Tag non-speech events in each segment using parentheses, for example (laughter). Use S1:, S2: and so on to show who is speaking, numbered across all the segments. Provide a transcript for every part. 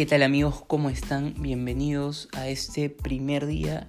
S1: ¿Qué tal amigos? ¿Cómo están? Bienvenidos a este primer día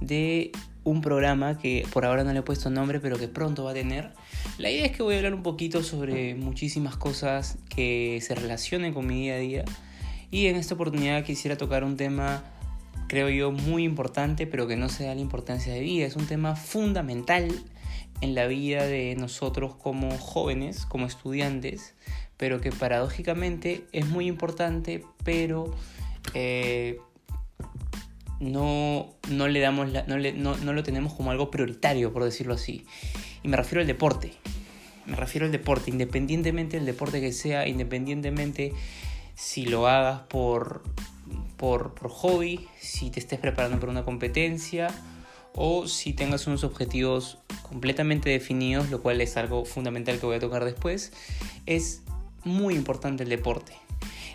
S1: de un programa que por ahora no le he puesto nombre, pero que pronto va a tener. La idea es que voy a hablar un poquito sobre muchísimas cosas que se relacionen con mi día a día. Y en esta oportunidad quisiera tocar un tema, creo yo, muy importante, pero que no se da la importancia de vida. Es un tema fundamental en la vida de nosotros como jóvenes, como estudiantes, pero que paradójicamente es muy importante, pero eh, no, no, le damos no, no, lo tenemos como algo prioritario, por decirlo así. Y me refiero al deporte. Me refiero al deporte, independientemente del deporte que sea, independientemente si lo hagas por, por, por hobby, si te estés preparando para una competencia o si tengas unos objetivos completamente definidos, lo cual es algo fundamental que voy a tocar después, es muy importante el deporte.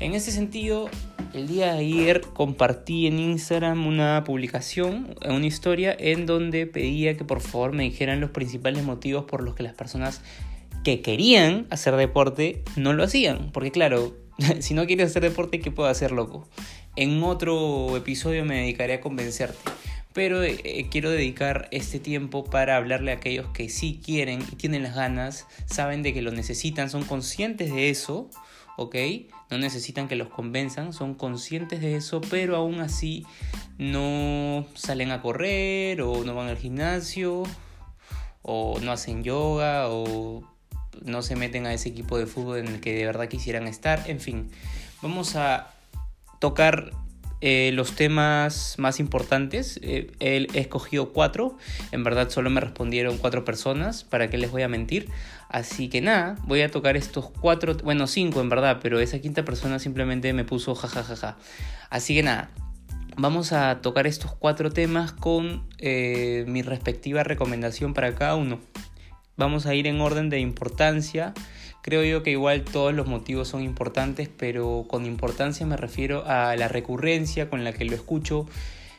S1: En ese sentido, el día de ayer compartí en Instagram una publicación, una historia en donde pedía que por favor me dijeran los principales motivos por los que las personas que querían hacer deporte no lo hacían. Porque claro, (laughs) si no quieres hacer deporte, ¿qué puedo hacer, loco? En otro episodio me dedicaré a convencerte. Pero eh, quiero dedicar este tiempo para hablarle a aquellos que sí quieren y tienen las ganas, saben de que lo necesitan, son conscientes de eso, ¿ok? No necesitan que los convenzan, son conscientes de eso, pero aún así no salen a correr o no van al gimnasio o no hacen yoga o no se meten a ese equipo de fútbol en el que de verdad quisieran estar. En fin, vamos a tocar eh, los temas más importantes. Eh, he escogido cuatro. En verdad solo me respondieron cuatro personas. ¿Para qué les voy a mentir? Así que nada, voy a tocar estos cuatro. Bueno, cinco en verdad, pero esa quinta persona simplemente me puso jajajaja. Así que nada. Vamos a tocar estos cuatro temas con eh, mi respectiva recomendación para cada uno. Vamos a ir en orden de importancia Creo yo que igual todos los motivos son importantes, pero con importancia me refiero a la recurrencia con la que lo escucho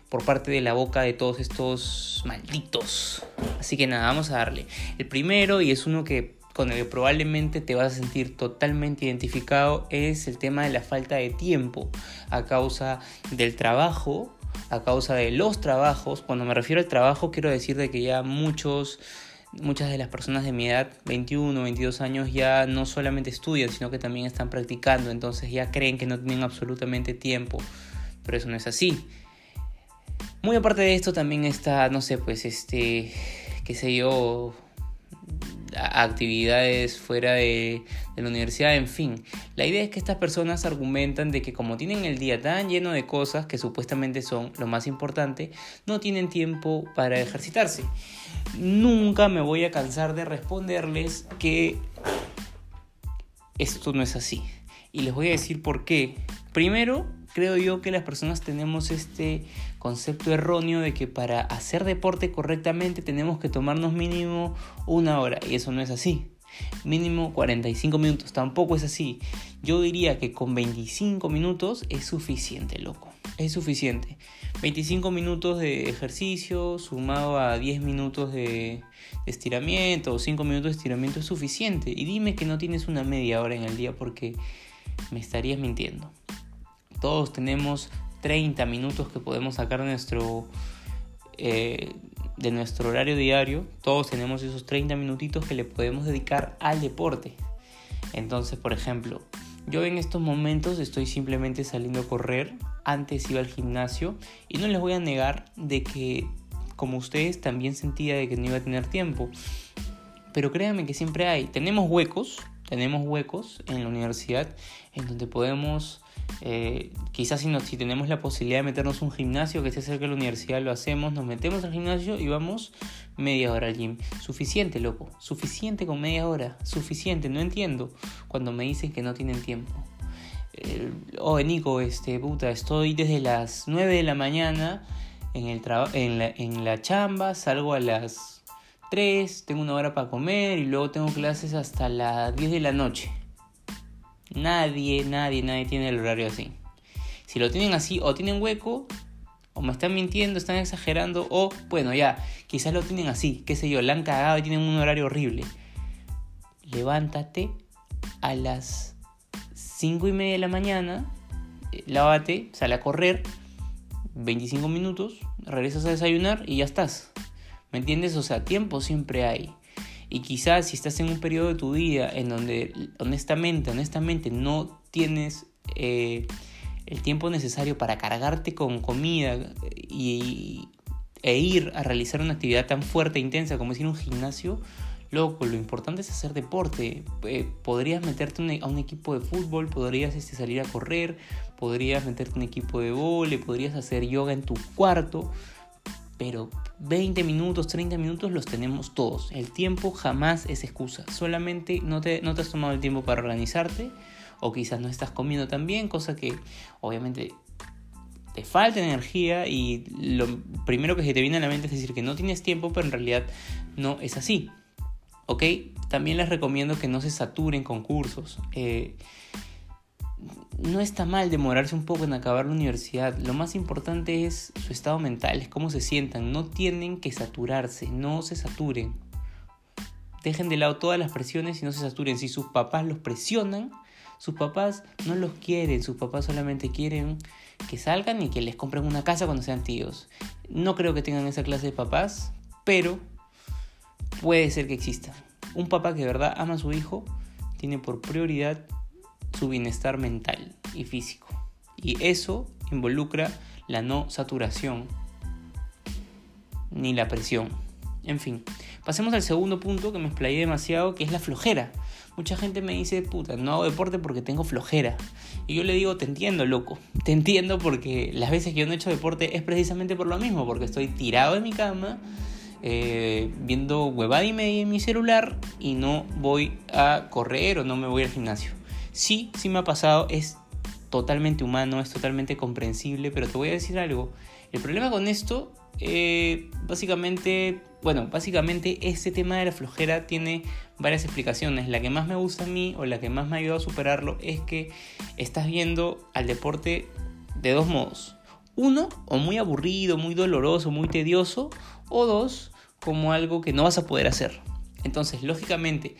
S1: por parte de la boca de todos estos malditos. Así que nada, vamos a darle. El primero, y es uno que con el que probablemente te vas a sentir totalmente identificado, es el tema de la falta de tiempo a causa del trabajo, a causa de los trabajos. Cuando me refiero al trabajo, quiero decir de que ya muchos muchas de las personas de mi edad, 21, 22 años, ya no solamente estudian, sino que también están practicando, entonces ya creen que no tienen absolutamente tiempo, pero eso no es así. Muy aparte de esto también está, no sé, pues este, qué sé yo, actividades fuera de, de, la universidad, en fin. La idea es que estas personas argumentan de que como tienen el día tan lleno de cosas que supuestamente son lo más importante, no tienen tiempo para ejercitarse. Nunca me voy a cansar de responderles que esto no es así. Y les voy a decir por qué. Primero, creo yo que las personas tenemos este concepto erróneo de que para hacer deporte correctamente tenemos que tomarnos mínimo una hora. Y eso no es así. Mínimo 45 minutos. Tampoco es así. Yo diría que con 25 minutos es suficiente, loco. Es suficiente. 25 minutos de ejercicio sumado a 10 minutos de estiramiento o 5 minutos de estiramiento es suficiente. Y dime que no tienes una media hora en el día porque me estarías mintiendo. Todos tenemos 30 minutos que podemos sacar de nuestro, eh, de nuestro horario diario. Todos tenemos esos 30 minutitos que le podemos dedicar al deporte. Entonces, por ejemplo, yo en estos momentos estoy simplemente saliendo a correr. Antes iba al gimnasio y no les voy a negar de que como ustedes también sentía de que no iba a tener tiempo. Pero créanme que siempre hay. Tenemos huecos, tenemos huecos en la universidad en donde podemos eh, quizás si, si tenemos la posibilidad de meternos un gimnasio que esté cerca de la universidad, lo hacemos, nos metemos al gimnasio y vamos media hora al gym. Suficiente, loco. Suficiente con media hora. Suficiente. No entiendo cuando me dicen que no tienen tiempo. Oh, Nico, este, puta, estoy desde las 9 de la mañana en, el en, la, en la chamba, salgo a las 3, tengo una hora para comer y luego tengo clases hasta las 10 de la noche. Nadie, nadie, nadie tiene el horario así. Si lo tienen así, o tienen hueco, o me están mintiendo, están exagerando, o bueno, ya, quizás lo tienen así, qué sé yo, la han cagado y tienen un horario horrible. Levántate a las 5 y media de la mañana, lávate, sale a correr 25 minutos, regresas a desayunar y ya estás. ¿Me entiendes? O sea, tiempo siempre hay. Y quizás si estás en un periodo de tu vida en donde honestamente, honestamente no tienes eh, el tiempo necesario para cargarte con comida y, e ir a realizar una actividad tan fuerte e intensa como es ir a un gimnasio, loco, lo importante es hacer deporte. Eh, podrías meterte a un equipo de fútbol, podrías este, salir a correr, podrías meterte a un equipo de vole, podrías hacer yoga en tu cuarto, pero 20 minutos, 30 minutos los tenemos todos. El tiempo jamás es excusa. Solamente no te, no te has tomado el tiempo para organizarte o quizás no estás comiendo tan bien, cosa que obviamente te falta energía y lo primero que se te viene a la mente es decir que no tienes tiempo, pero en realidad no es así. ¿Ok? También les recomiendo que no se saturen con cursos. Eh, no está mal demorarse un poco en acabar la universidad. Lo más importante es su estado mental, es cómo se sientan. No tienen que saturarse, no se saturen. Dejen de lado todas las presiones y no se saturen. Si sus papás los presionan, sus papás no los quieren, sus papás solamente quieren que salgan y que les compren una casa cuando sean tíos. No creo que tengan esa clase de papás, pero puede ser que exista. Un papá que de verdad ama a su hijo tiene por prioridad su bienestar mental y físico. Y eso involucra la no saturación ni la presión. En fin, pasemos al segundo punto que me explayé demasiado, que es la flojera. Mucha gente me dice, puta, no hago deporte porque tengo flojera. Y yo le digo, te entiendo, loco. Te entiendo porque las veces que yo no he hecho deporte es precisamente por lo mismo, porque estoy tirado en mi cama, eh, viendo y media en mi celular y no voy a correr o no me voy al gimnasio. Sí, sí me ha pasado, es totalmente humano, es totalmente comprensible, pero te voy a decir algo. El problema con esto, eh, básicamente, bueno, básicamente este tema de la flojera tiene varias explicaciones. La que más me gusta a mí o la que más me ha ayudado a superarlo es que estás viendo al deporte de dos modos. Uno, o muy aburrido, muy doloroso, muy tedioso, o dos, como algo que no vas a poder hacer. Entonces, lógicamente,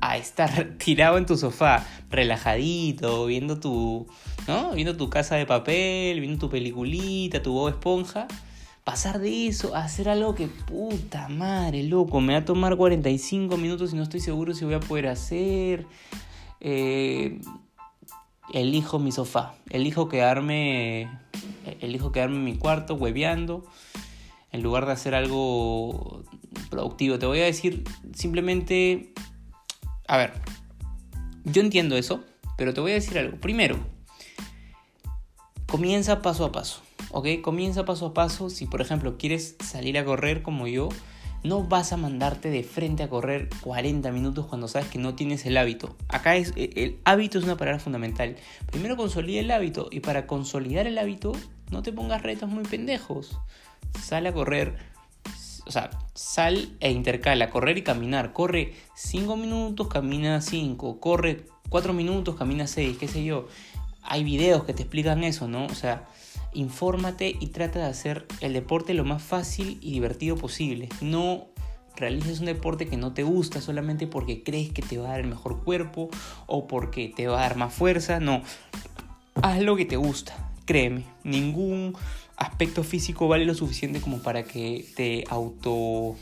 S1: a estar (laughs) tirado en tu sofá, relajadito, viendo tu, ¿no? Viendo tu casa de papel, viendo tu peliculita, tu Bob Esponja, pasar de eso a hacer algo que puta madre, loco, me va a tomar 45 minutos y no estoy seguro si voy a poder hacer. Eh, elijo mi sofá, elijo quedarme, elijo quedarme en mi cuarto hueveando en lugar de hacer algo productivo. Te voy a decir simplemente, a ver, yo entiendo eso, pero te voy a decir algo. Primero, comienza paso a paso. ¿ok? Comienza paso a paso. Si por ejemplo quieres salir a correr como yo, no vas a mandarte de frente a correr 40 minutos cuando sabes que no tienes el hábito. Acá es e, el hábito es una palabra fundamental. Primero consolida el hábito y para consolidar el hábito no te pongas retos muy pendejos. Sal a correr, o sea, sal e intercala, correr y caminar. Corre 5 minutos, camina 5, corre 4 minutos, camina 6, qué sé yo. Hay videos que te explican eso, ¿no? O sea, infórmate y trata de hacer el deporte lo más fácil y divertido posible. No realices un deporte que no te gusta solamente porque crees que te va a dar el mejor cuerpo o porque te va a dar más fuerza. No, haz lo que te gusta. Créeme, ningún aspecto físico vale lo suficiente como para que te auto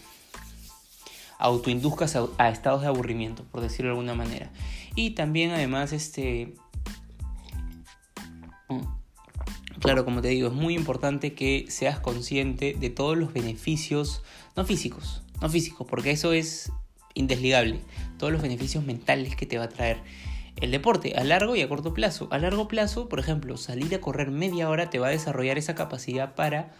S1: autoinduzcas a, a estados de aburrimiento, por decirlo de alguna manera. Y también además este Claro, como te digo, es muy importante que seas consciente de todos los beneficios, no físicos, no físicos, porque eso es indesligable, todos los beneficios mentales que te va a traer el deporte a largo y a corto plazo. A largo plazo, por ejemplo, salir a correr media hora te va a desarrollar esa capacidad para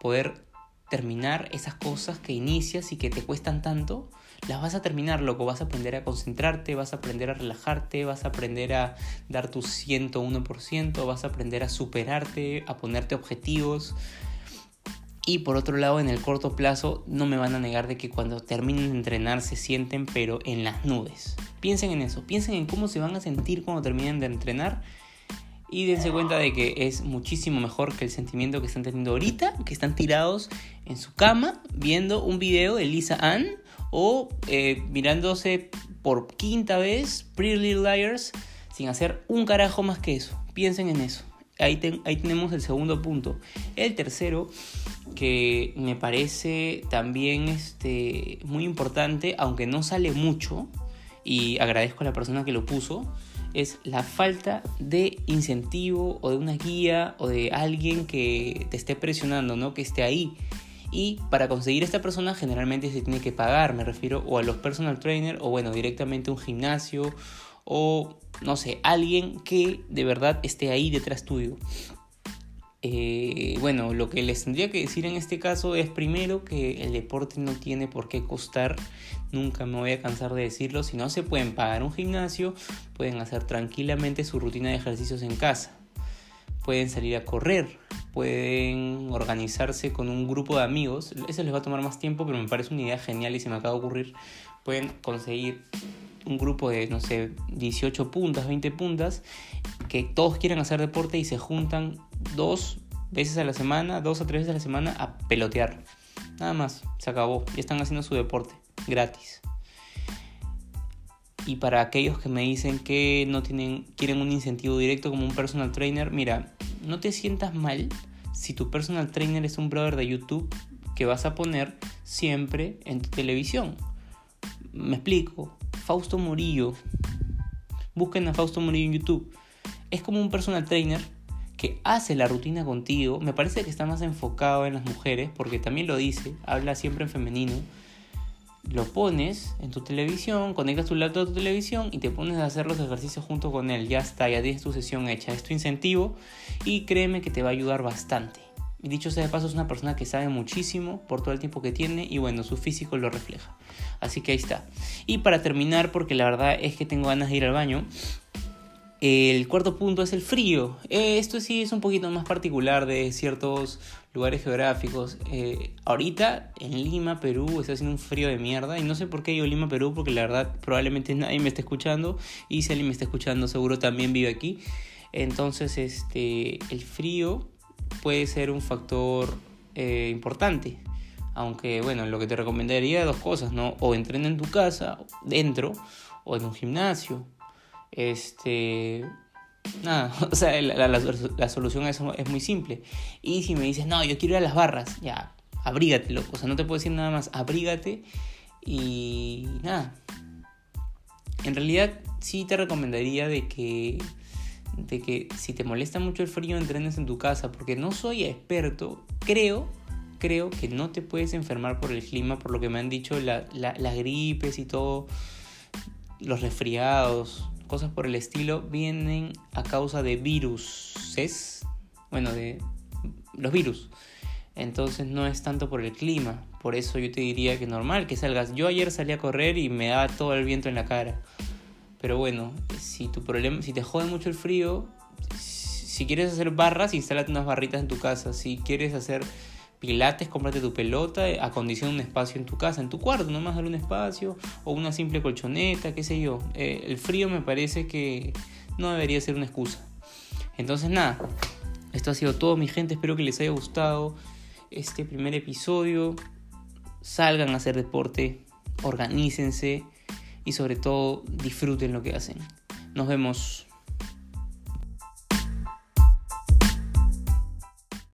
S1: poder terminar esas cosas que inicias y que te cuestan tanto las vas a terminar, loco. Vas a aprender a concentrarte, vas a aprender a relajarte, vas a aprender a dar tu 101%, vas a aprender a superarte, a ponerte objetivos. Y por otro lado, en el corto plazo, no me van a negar de que cuando terminen de entrenar se sienten, pero en las nubes. Piensen en eso, piensen en cómo se van a sentir cuando terminen de entrenar y dense cuenta de que es muchísimo mejor que el sentimiento que están teniendo ahorita, que están tirados en su cama viendo un video de Lisa Ann o eh, mirándose por quinta vez Pretty Little Liars sin hacer un carajo más que eso. piensen en eso. Ahí, tenemos el segundo punto. El tercero, que me parece también este, muy importante, aunque no sale mucho, y agradezco a la persona que lo puso, es la falta de incentivo o de una guía o de alguien que te esté presionando, ¿no? Que esté ahí. Y para conseguir esta persona generalmente se tiene que pagar, me refiero o a los personal trainer o bueno, directamente a un gimnasio o no sé, alguien que de verdad esté ahí detrás tuyo. Eh, bueno, lo que les tendría que decir en este caso es primero que el deporte no tiene por qué costar, nunca me voy a cansar de decirlo, si no se pueden pagar un gimnasio, pueden hacer tranquilamente su rutina de ejercicios en casa, pueden salir a correr, pueden organizarse con un grupo de amigos, eso les va a tomar más tiempo, pero me parece una idea genial y se me acaba de ocurrir, pueden conseguir un grupo de, no sé, 18 puntas, 20 puntas, que todos quieren hacer deporte y se juntan dos veces a la semana, dos o tres veces a la semana a pelotear. Nada más, se acabó. Ya están haciendo su deporte, gratis. Y para aquellos que me dicen que no tienen, quieren un incentivo directo como un personal trainer, mira, no te sientas mal si tu personal trainer es un brother de YouTube que vas a poner siempre en tu televisión. Me explico. Fausto Murillo. Busquen a Fausto Murillo en YouTube. Es como un personal trainer que hace la rutina contigo. Me parece que está más enfocado en las mujeres, porque también lo dice, habla siempre en femenino. Lo pones en tu televisión, conectas tu laptop a tu televisión y te pones a hacer los ejercicios junto con él. Ya está, ya tienes tu sesión hecha. Es tu incentivo y créeme que te va a ayudar bastante. Dicho sea de paso, es una persona que sabe muchísimo por todo el tiempo que tiene y bueno, su físico lo refleja. Así que ahí está. Y para terminar, porque la verdad es que tengo ganas de ir al baño, el cuarto punto es el frío. Eh, esto sí es un poquito más particular de ciertos lugares geográficos. Eh, ahorita en Lima, Perú, está haciendo un frío de mierda. Y no sé por qué digo Lima, Perú, porque la verdad probablemente nadie me esté escuchando. Y si me está escuchando, seguro también vive aquí. Entonces, este, el frío puede ser un factor eh, importante. Aunque, bueno, lo que te recomendaría dos cosas, ¿no? O entrena en tu casa, dentro, o en un gimnasio. Este. Nada, (laughs) o sea, la, solución a eso es muy simple. Y si me dices, no, yo quiero ir a las barras, ya, abrígate, loco. O sea, no te puedo decir nada más, abrígate y nada. En realidad, sí te recomendaría de que de que si te molesta mucho el frío entrenes en tu casa, porque no soy experto, creo, creo que no te puedes enfermar por el clima, por lo que me han dicho las gripes y todo, los resfriados, cosas por el estilo, vienen a causa de viruses, bueno, de los virus. Entonces no es tanto por el clima, por eso yo te diría que normal que salgas. Yo ayer salí a correr y me da todo el viento en la cara. Pero bueno, si tu problema, si te jode mucho el frío, si quieres hacer barras, instálate unas barritas en tu casa. Si quieres hacer pilates, cómprate tu pelota, acondiciona un espacio en tu casa, en tu cuarto, nomás dar un espacio o una simple colchoneta, qué sé yo. Eh, el frío me parece que no debería ser una excusa. Entonces nada, esto ha sido todo mi gente, espero que les haya gustado este primer episodio. Salgan a hacer deporte, organícense y sobre todo disfruten lo que hacen. Nos vemos.